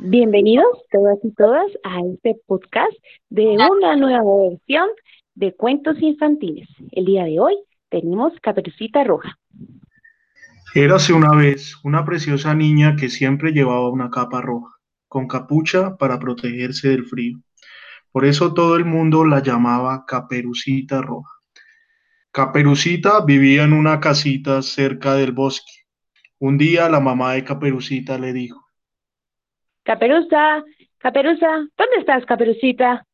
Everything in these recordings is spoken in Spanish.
Bienvenidos todas y todas a este podcast de una nueva versión de cuentos infantiles. El día de hoy tenemos Caperucita Roja. Érase una vez una preciosa niña que siempre llevaba una capa roja, con capucha para protegerse del frío. Por eso todo el mundo la llamaba Caperucita Roja. Caperucita vivía en una casita cerca del bosque. Un día la mamá de Caperucita le dijo, Caperuza, Caperuza, ¿dónde estás, Caperucita?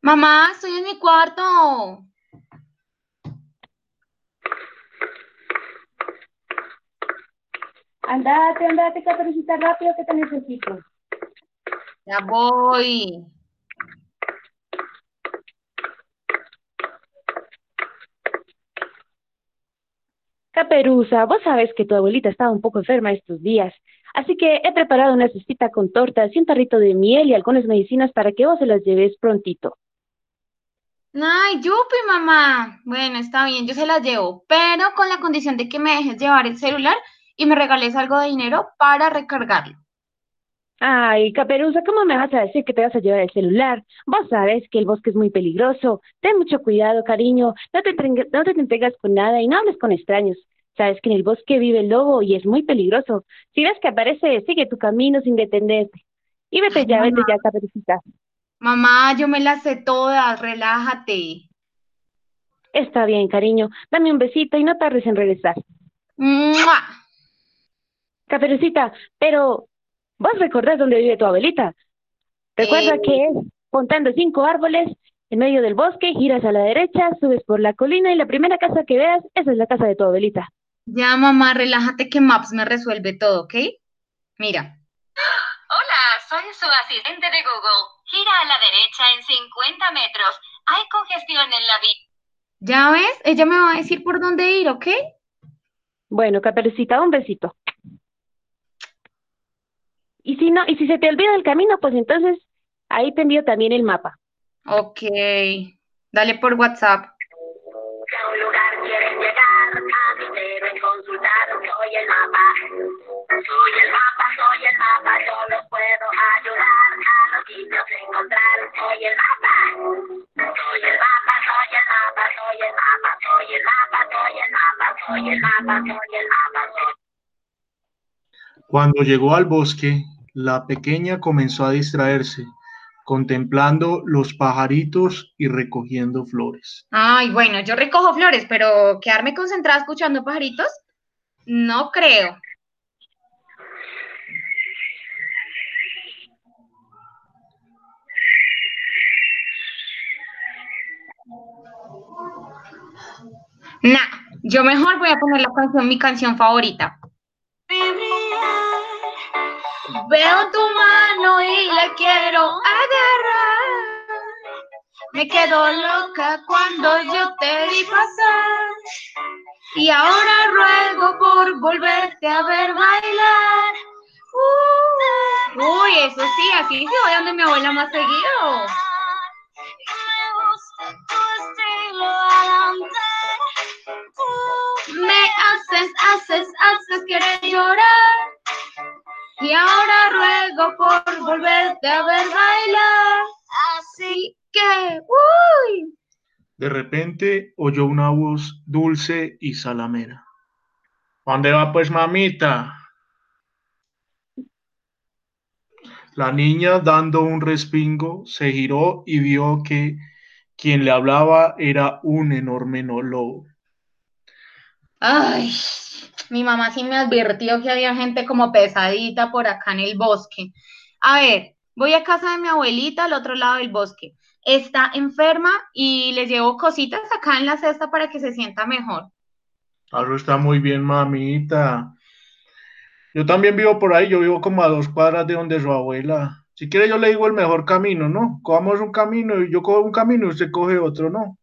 Mamá, estoy en mi cuarto. Andate, andate, Caperucita, rápido que te necesito. Ya voy. Caperuza, vos sabes que tu abuelita estaba un poco enferma estos días, así que he preparado una cestita con tortas y un tarrito de miel y algunas medicinas para que vos se las lleves prontito. Ay, yupi, mamá. Bueno, está bien, yo se las llevo, pero con la condición de que me dejes llevar el celular y me regales algo de dinero para recargarlo. Ay, Caperuza, ¿cómo me vas a decir que te vas a llevar el celular? Vos sabes que el bosque es muy peligroso. Ten mucho cuidado, cariño. No te, no te entregas con nada y no hables con extraños. Sabes que en el bosque vive el lobo y es muy peligroso. Si ves que aparece, sigue tu camino sin detenerte. Y vete ya, vete ya, Caperucita. Mamá, yo me las sé todas, relájate. Está bien, cariño. Dame un besito y no tardes en regresar. ¡Mua! Caperucita, pero ¿Vos recordás dónde vive tu abuelita? Recuerda Eh. que es montando cinco árboles en medio del bosque, giras a la derecha, subes por la colina y la primera casa que veas, esa es la casa de tu abuelita. Ya, mamá, relájate que Maps me resuelve todo, ¿ok? Mira. Hola, soy su asistente de Google. Gira a la derecha en 50 metros. Hay congestión en la vía. ¿Ya ves? Ella me va a decir por dónde ir, ¿ok? Bueno, Caperucita, un besito. Y si no, y si se te olvida el camino, pues entonces ahí te envío también el mapa. Ok. Dale por WhatsApp. A un lugar quieren llegar, a deben consultar, soy el mapa. Soy el mapa, soy el mapa, yo los puedo ayudar a los sitios encontrar. Soy el mapa. Soy el mapa, soy el mapa, soy el mapa, soy el mapa, soy el mapa, soy el mapa, soy el mapa, soy Cuando llegó al bosque, la pequeña comenzó a distraerse, contemplando los pajaritos y recogiendo flores. Ay, bueno, yo recojo flores, pero quedarme concentrada escuchando pajaritos, no creo. Nah, yo mejor voy a poner la canción, mi canción favorita. Veo tu mano y la quiero agarrar. Me quedo loca cuando yo te vi pasar. Y ahora ruego por volverte a ver bailar. Uh, uy, eso sí, así sí voy donde mi abuela más seguido. Me haces, haces, haces querer llorar. Y ahora ruego por volverte a ver bailar. Así que, uy. De repente oyó una voz dulce y salamera. ¿Dónde va pues mamita? La niña, dando un respingo, se giró y vio que quien le hablaba era un enorme no- lobo. Ay, mi mamá sí me advirtió que había gente como pesadita por acá en el bosque. A ver, voy a casa de mi abuelita al otro lado del bosque. Está enferma y le llevo cositas acá en la cesta para que se sienta mejor. Eso está muy bien, mamita. Yo también vivo por ahí, yo vivo como a dos cuadras de donde su abuela. Si quiere, yo le digo el mejor camino, ¿no? Cojamos un camino y yo cojo un camino y usted coge otro, ¿no?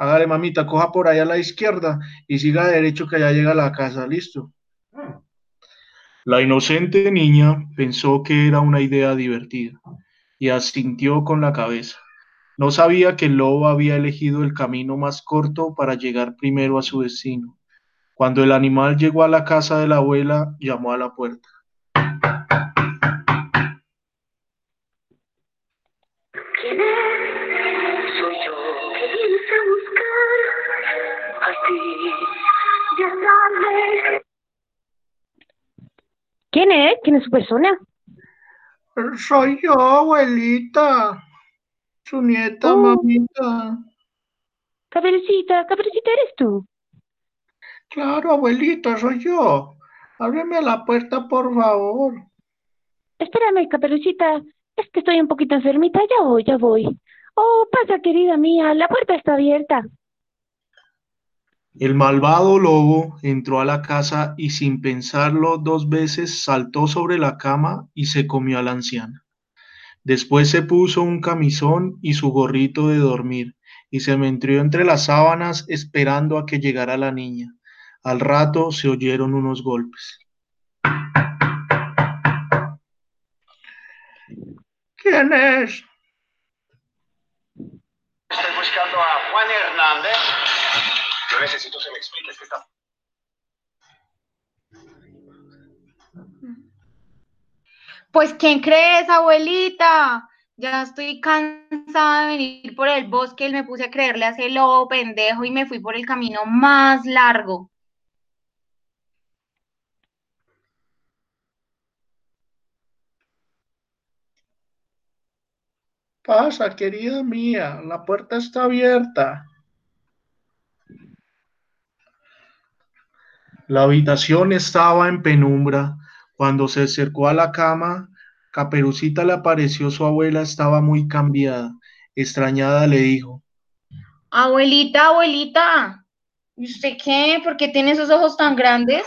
Hágale, mamita, coja por ahí a la izquierda y siga derecho que allá llega a la casa, ¿listo? La inocente niña pensó que era una idea divertida y asintió con la cabeza. No sabía que el lobo había elegido el camino más corto para llegar primero a su destino. Cuando el animal llegó a la casa de la abuela, llamó a la puerta. ¿Quién es? ¿Quién es su persona? Soy yo, abuelita. Su nieta, Oh. mamita. Caperucita, Caperucita, ¿eres tú? Claro, abuelita, soy yo. Ábreme la puerta, por favor. Espérame, Caperucita. Es que estoy un poquito enfermita. Ya voy, ya voy. Oh, pasa, querida mía. La puerta está abierta. El malvado lobo entró a la casa y sin pensarlo dos veces saltó sobre la cama y se comió a la anciana. Después se puso un camisón y su gorrito de dormir y se metió entre las sábanas esperando a que llegara la niña. Al rato se oyeron unos golpes. ¿Quién es? Estoy buscando a Juan Hernández. Yo necesito que me expliques qué está. Pues, ¿quién crees, abuelita? Ya estoy cansada de venir por el bosque y me puse a creerle a ese lobo pendejo y me fui por el camino más largo. Pasa, querida mía, la puerta está abierta. La habitación estaba en penumbra. Cuando se acercó a la cama, Caperucita le apareció su abuela, estaba muy cambiada. Extrañada le dijo, Abuelita, abuelita, ¿y usted qué? ¿Por qué tiene esos ojos tan grandes?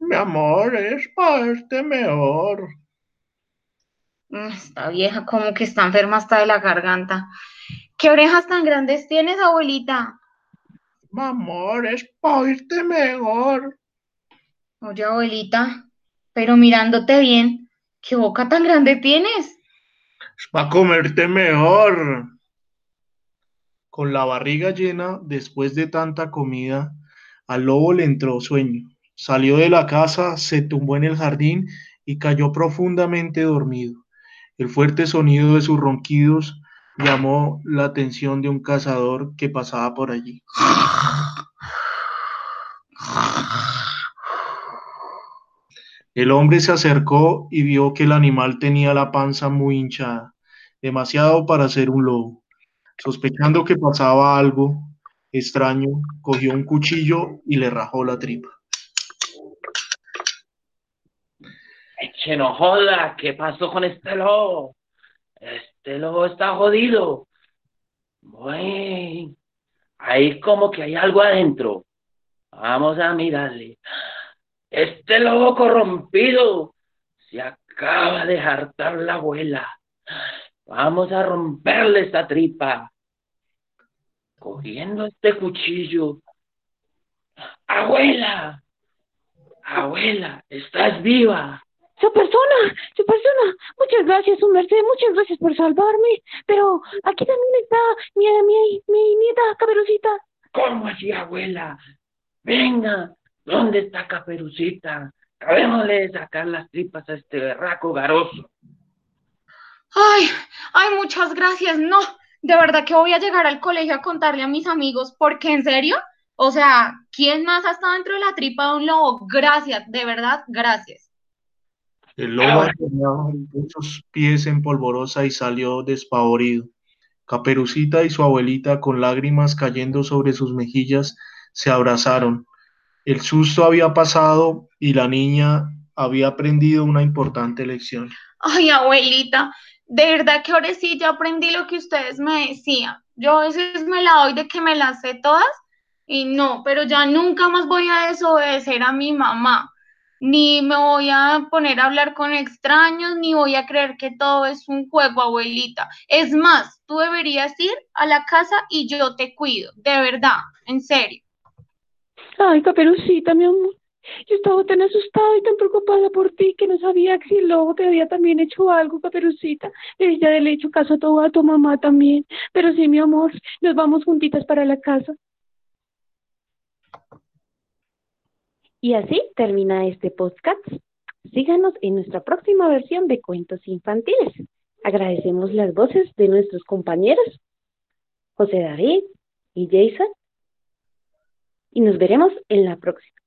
mi amor, es para verte mejor. Mm, Esta vieja como que está enferma hasta de la garganta. ¿Qué orejas tan grandes tienes, abuelita? Mi amor, es para oírte mejor. Oye, abuelita, pero mirándote bien, ¿qué boca tan grande tienes? Es para comerte mejor. Con la barriga llena, después de tanta comida, al lobo le entró sueño. Salió de la casa, se tumbó en el jardín y cayó profundamente dormido. El fuerte sonido de sus ronquidos llamó la atención de un cazador que pasaba por allí. El hombre se acercó y vio que el animal tenía la panza muy hinchada, demasiado para ser un lobo. Sospechando que pasaba algo extraño, cogió un cuchillo y le rajó la tripa. Eche, no joda, ¿qué pasó con este lobo? Este lobo está jodido. Bueno, ahí como que hay algo adentro. Vamos a mirarle. Este lobo corrompido se acaba de hartar la abuela. Vamos a romperle esta tripa. Cogiendo este cuchillo. Abuela, abuela, estás viva. Su persona, su persona. Muchas gracias, su merced. Muchas gracias por salvarme. Pero aquí también está mi, mi, mi nieta, Caperucita. ¿Cómo así, abuela? Venga, ¿dónde está Caperucita? Acabémosle de sacar las tripas a este berraco garoso. Ay, ay, muchas gracias. No, de verdad que voy a llegar al colegio a contarle a mis amigos, porque en serio, o sea, ¿quién más ha estado dentro de la tripa de un lobo? Gracias, de verdad, gracias. El lobo tenía muchos pies en polvorosa y salió despavorido. Caperucita y su abuelita, con lágrimas cayendo sobre sus mejillas, se abrazaron. El susto había pasado y la niña había aprendido una importante lección. Ay, abuelita, de verdad que ahora sí ya aprendí lo que ustedes me decían. Yo a veces me la doy de que me las sé todas y no, pero ya nunca más voy a desobedecer a mi mamá, ni me voy a poner a hablar con extraños, ni voy a creer que todo es un juego, abuelita. Es más, tú deberías ir a la casa y yo te cuido, de verdad, en serio. Ay, Caperucita, mi amor. Yo estaba tan asustada y tan preocupada por ti que no sabía que si el lobo te había también hecho algo, Caperucita. Debía haberle hecho caso a tu, a tu mamá también. Pero sí, mi amor, nos vamos juntitas para la casa. Y así termina este podcast. Síganos en nuestra próxima versión de Cuentos Infantiles. Agradecemos las voces de nuestros compañeros, José David y Jason, y nos veremos en la próxima.